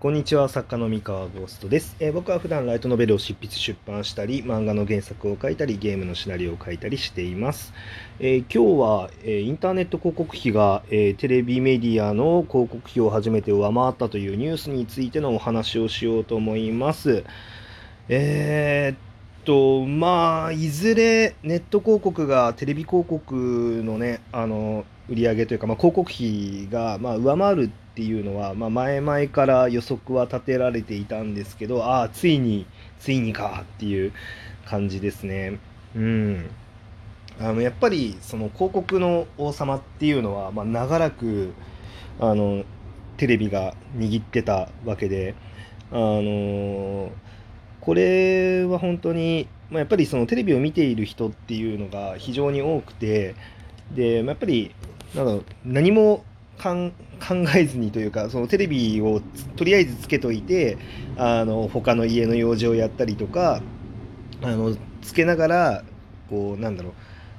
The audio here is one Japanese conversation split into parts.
こんにちは、作家の三河ゴーストです、えー僕は普段ライトノベルを執筆出版したり、漫画の原作を書いたり、ゲームのシナリオを書いたりしています。えー今日は、えーインターネット広告費が、えテレビメディアの広告費を初めて上回ったというニュースについてのお話をしようと思います。えっと、まあ、いずれネット広告がテレビ広告のね、あの、売り上げというか、まあ、広告費が、まあ、上回るっていうのは、まあ、前々から予測は立てられていたんですけど、ああ、ついに、ついにかっていう感じですね。うん。あの、やっぱり、その広告の王様っていうのは、まあ、長らく、あの、テレビが握ってたわけで、あのこれは本当に、まあ、やっぱりそのテレビを見ている人っていうのが非常に多くて、で、まあやっぱり、なんだろう、何も考えずにというか、そのテレビをとりあえずつけといて、あの、他の家の用事をやったりとか、あの、つけながら、こう、なんだろう、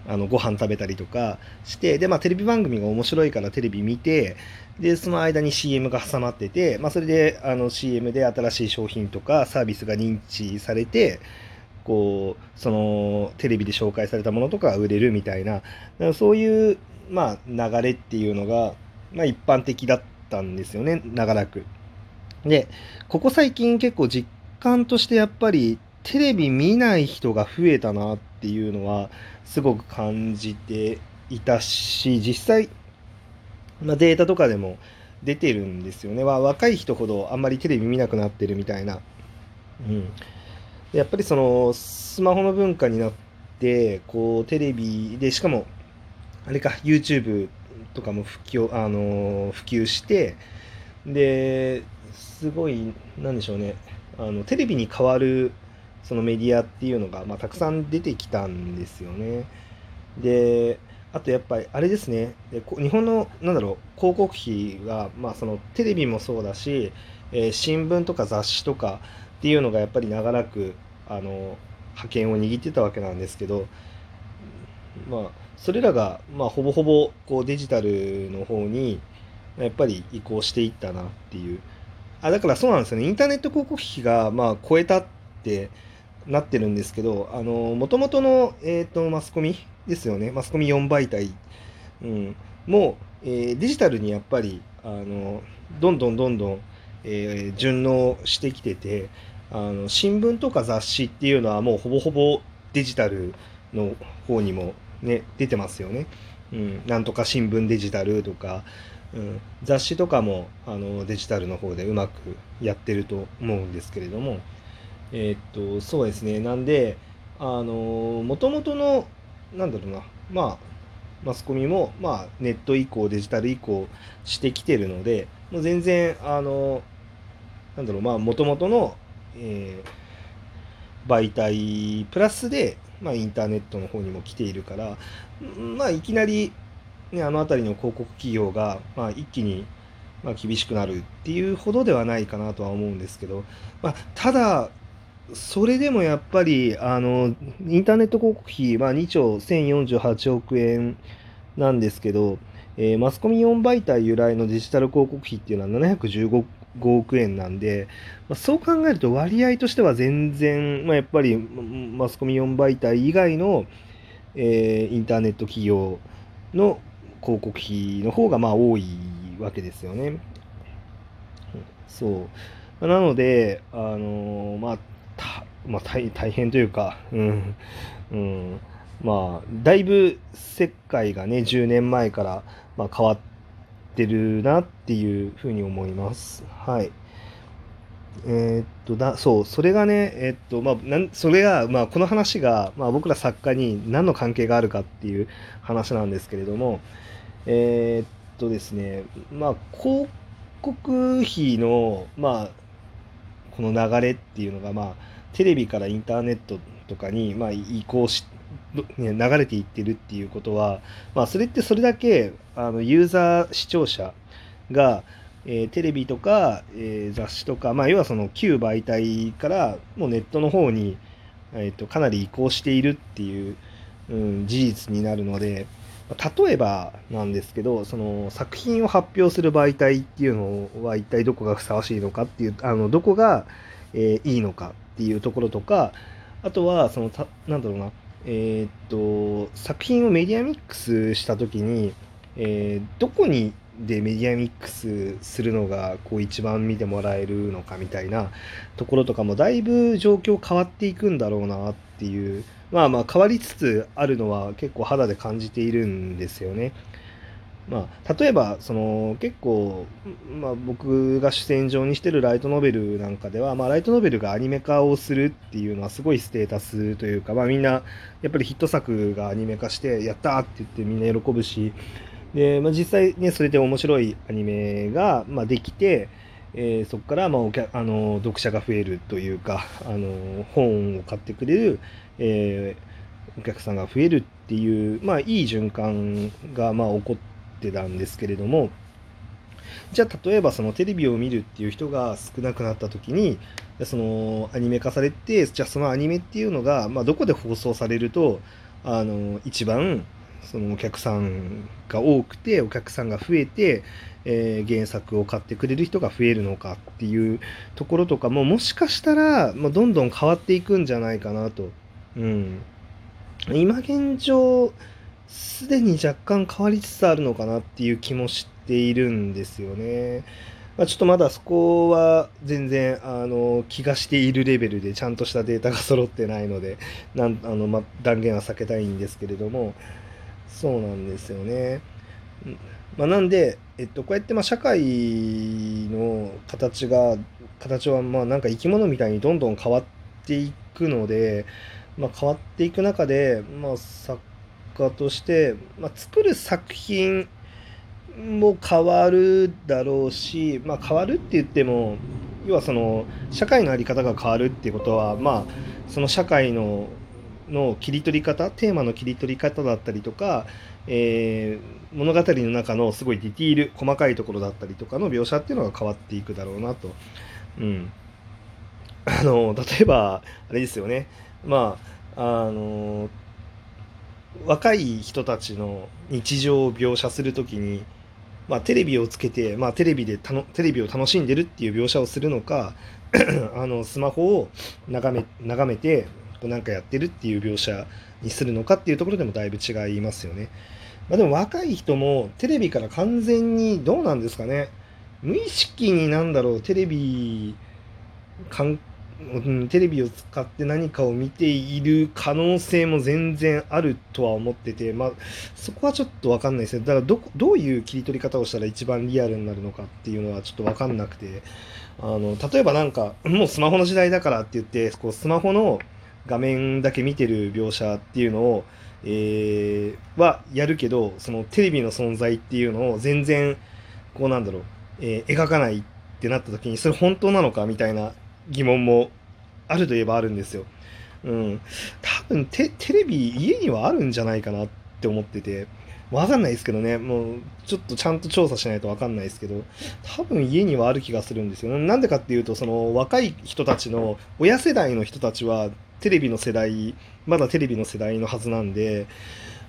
あの、ご飯食べたりとかして、で、まあ、テレビ番組が面白いからテレビ見て、で、その間に CM が挟まってて、まあ、それで、あの、CM で新しい商品とかサービスが認知されて、こう、その、テレビで紹介されたものとか売れるみたいな、そういう、まあ、流れっていうのが、まあ、一般的だったんですよね、長らく。で、ここ最近結構実感としてやっぱり、テレビ見ない人が増えたなっていうのは、すごく感じていたし、実際、まあ、データとかでも出てるんですよね。若い人ほどあんまりテレビ見なくなってるみたいな。うん。やっぱりその、スマホの文化になって、こう、テレビで、しかも、あれか、YouTube とかも普及、あの普及して、で、すごい、なんでしょうね、あの、テレビに代わる、そのメディアっていうのが、まあ、たくさん出てきたんですよね。で、あとやっぱり、あれですね、で日本の、なんだろう、広告費が、まあ、その、テレビもそうだし、えー新聞とか雑誌とかっていうのがやっぱり長らく、あの、覇権を握ってたわけなんですけど、まあ、それらが、まあ、ほぼほぼ、こう、デジタルの方に、やっぱり移行していったなっていう。あ、だからそうなんですよね。インターネット広告費が、まあ、超えたってなってるんですけど、あの、もともとの、えっ、と、マスコミですよね。マスコミ4媒体、うん、もう、えーデジタルにやっぱり、あの、どんどんどんどん、えー順応してきてて、あの、新聞とか雑誌っていうのはもうほぼほぼデジタルの方にもね、出てますよね。うん、なんとか新聞デジタルとか、うん、雑誌とかもあのデジタルの方でうまくやってると思うんですけれども、えーっと、そうですね。なんで、あの、もともとの、なんだろうな、まあ、マスコミも、まあ、ネット移行、デジタル移行してきてるので、もう全然、あの、なんだろう、まあ、もともとの、えー媒体プラスで、まあ、インターネットの方にも来ているから、まあ、いきなり、ね、あの辺りの広告企業が、まあ、一気に、まあ、厳しくなるっていうほどではないかなとは思うんですけど、まあ、ただ、それでもやっぱり、あの、インターネット広告費、まあ、2兆1048億円なんですけど、えーマスコミ4媒体由来のデジタル広告費っていうのは715億円なんで、まあ、そう考えると割合としては全然、まあ、やっぱりマスコミ4媒体以外の、えーインターネット企業の広告費の方がまあ多いわけですよね。そう。なので、あのまあ、まあ大、大変というか、うん、うん、まあ、だいぶ世界がね、10年前から、まあ、変わってるなっていうふうに思います。はい。えーっとだ、そう、それがね、えーっと、まあ、なんそれが、まあ、この話が、まあ、僕ら作家に何の関係があるかっていう話なんですけれども、えーっとですね、まあ、広告費の、まあ、この流れっていうのが、まあ、テレビからインターネットとかに、まあ、移行し、ね、流れていってるっていうことは、まあ、それってそれだけ、あの、ユーザー、視聴者が、えーテレビとか、えー雑誌とか、まあ、要はその旧媒体からもうネットの方に、えー、とかなり移行しているっていう、うん、事実になるので、例えばなんですけどその作品を発表する媒体っていうのは一体どこがふさわしいのかっていうあのどこが、えー、いいのか。っていうところとかあとはそのたなんだろうなえー、っと作品をメディアミックスした時に、えー、どこにでメディアミックスするのがこう一番見てもらえるのかみたいなところとかもだいぶ状況変わっていくんだろうなっていうまあまあ変わりつつあるのは結構肌で感じているんですよね。まあ、例えばその結構、まあ、僕が主戦場にしてるライトノベルなんかでは、まあ、ライトノベルがアニメ化をするっていうのはすごいステータスというか、まあ、みんなやっぱりヒット作がアニメ化してやったって言ってみんな喜ぶしで、まあ、実際ねそれで面白いアニメが、まあ、できて、えー、そこからまあおあの読者が増えるというかあの本を買ってくれる、えー、お客さんが増えるっていう、まあ、いい循環がまあ起こってってたんですけれどもじゃあ例えばそのテレビを見るっていう人が少なくなった時にそのアニメ化されてじゃあそのアニメっていうのが、まあ、どこで放送されるとあの一番そのお客さんが多くてお客さんが増えて、えー、原作を買ってくれる人が増えるのかっていうところとかももしかしたら、まあ、どんどん変わっていくんじゃないかなと。うん、今現状すでに若干変わりつつあるのかなっていう気もしているんですよね。まあ、ちょっとまだそこは全然あの気がしているレベルでちゃんとしたデータが揃ってないので なんあの、ま断言は避けたいんですけれどもそうなんですよね。まあ、なんで、えっと、こうやってまあ社会の形が形はまあなんか生き物みたいにどんどん変わっていくので、まあ、変わっていく中で、まあ、作家として、まあ、作る作品も変わるだろうし、まあ、変わるって言っても要はその社会の在り方が変わるっていうことはまあその社会のの切り取り方テーマの切り取り方だったりとか、えー、物語の中のすごいディティール細かいところだったりとかの描写っていうのが変わっていくだろうなと。うん、あの例えばあれですよねまああの若い人たちの日常を描写するときに、まあ、テレビをつけて、まあ、テレビでたのテレビを楽しんでるっていう描写をするのか あのスマホを眺め眺めてなんかやってるっていう描写にするのかっていうところでもだいぶ違いますよね。まあ、でも若い人もテレビから完全にどうなんですかね無意識になんだろうテレビ関うん、テレビを使って何かを見ている可能性も全然あるとは思ってて、まあ、そこはちょっと分かんないですね。だからど、どういう切り取り方をしたら一番リアルになるのかっていうのはちょっと分かんなくて、あの、例えばなんか、もうスマホの時代だからって言って、こうスマホの画面だけ見てる描写っていうのを、えー、はやるけど、そのテレビの存在っていうのを全然、こうなんだろう、えー、描かないってなった時に、それ本当なのかみたいな疑問もあるといえばあるんですよ。うん。多分テ、レビ家にはあるんじゃないかなって思ってて、わかんないですけどね、もうちょっとちゃんと調査しないとわかんないですけど、多分家にはある気がするんですよ。なんでかっていうと、その若い人たちの、親世代の人たちはテレビの世代、まだテレビの世代のはずなんで、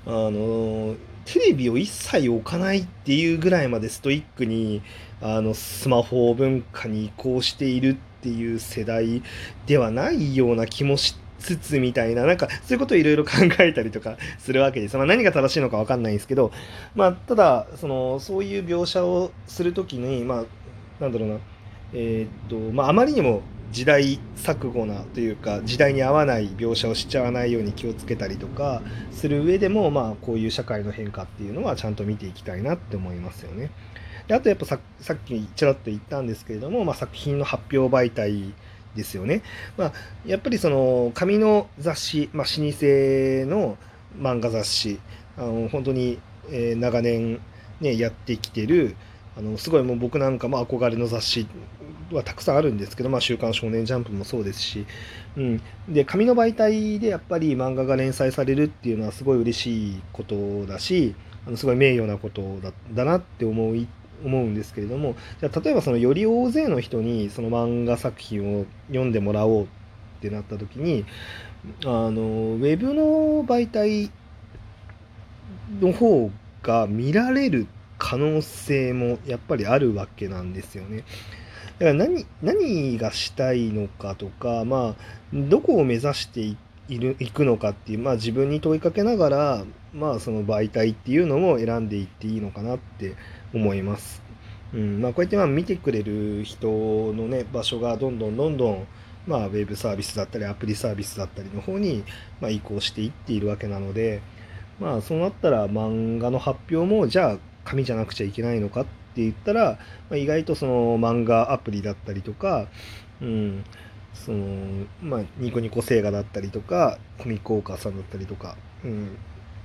あの、テレビを一切置かないっていうぐらいまでストイックに、あの、スマホ文化に移行しているっていう世代ではないような気もしつつみたいな、なんかそういうことをいろいろ考えたりとかするわけです。まあ、何が正しいのかわかんないんですけど、まあ、ただ、その、そういう描写をするときに、まあ、なんだろうな、えー、っと、まあ、あまりにも時代錯誤なというか時代に合わない描写をしちゃわないように気をつけたりとかする上でもまあこういう社会の変化っていうのはちゃんと見ていきたいなって思いますよね。であとやっぱささっきちらっと言ったんですけれども、まあ、作品の発表媒体ですよね。まあ、やっぱりその紙の雑誌、まあ、老舗の漫画雑誌あの本当に、え、長年、ね、やってきてるあのすごいもう僕なんかも憧れの雑誌はたくさんあるんですけど、まあ、週刊少年ジャンプもそうですし、うん、で紙の媒体でやっぱり漫画が連載されるっていうのはすごい嬉しいことだしあのすごい名誉なことだだなって思い思うんですけれどもじゃ例えばそのより大勢の人にその漫画作品を読んでもらおうってなった時にあのウェブの媒体の方が見られる可能性もやっぱりあるわけなんですよね。だから何何がしたいのかとか、まあ、どこを目指しているいくのかっていう、まあ、自分に問いかけながら、まあ、その媒体っていうのも選んでいっていいのかなって思います。うんまあ、こうやってまあ見てくれる人のね場所がどんどんどんどんまあ、ウェブサービスだったりアプリサービスだったりの方に、まあ、移行していっているわけなので、まあ、そうなったら漫画の発表もじゃあ紙じゃなくちゃいけないのかってって言ったら、まあ、意外とその漫画アプリだったりとか、うん、そのまあ、ニコニコ星画だったりとかコミックオーカーさんだったりとか、うん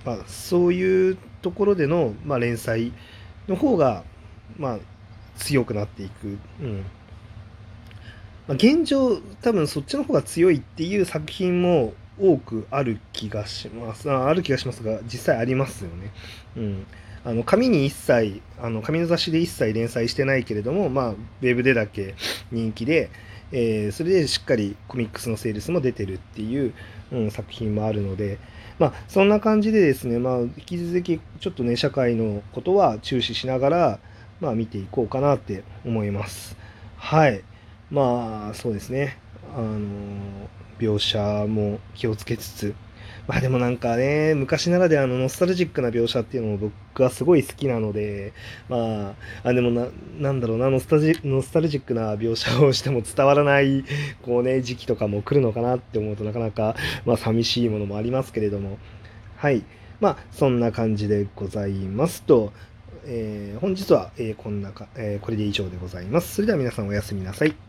まあ、そういうところでの、まあ、連載の方が、まあ、強くなっていく。うんま、現状多分そっちの方が強いっていう作品も多くある気がしますあある気がしますが実際ありますよね。うんあの紙に一切あの紙の雑誌で一切連載してないけれども、まあ、ウェブでだけ人気で、えー、それでしっかりコミックスのセールスも出てるっていう、うん、作品もあるので、まあ、そんな感じでですね、まあ、引き続きちょっとね社会のことは注視しながら、まあ、見ていこうかなって思います。はい。まあそうですね。あの描写も気をつけつつ、まあでもなんかね、昔ならではのノスタルジックな描写っていうのも僕はすごい好きなので、まあ、あでもな、なんだろうな、ノスタジノスタルジックな描写をしても伝わらない、こうね、時期とかも来るのかなって思うとなかなか、まあ寂しいものもありますけれども、はい。まあ、そんな感じでございますと、えー、本日は、えー、こんなか、えー、これで以上でございます。それでは皆さんおやすみなさい。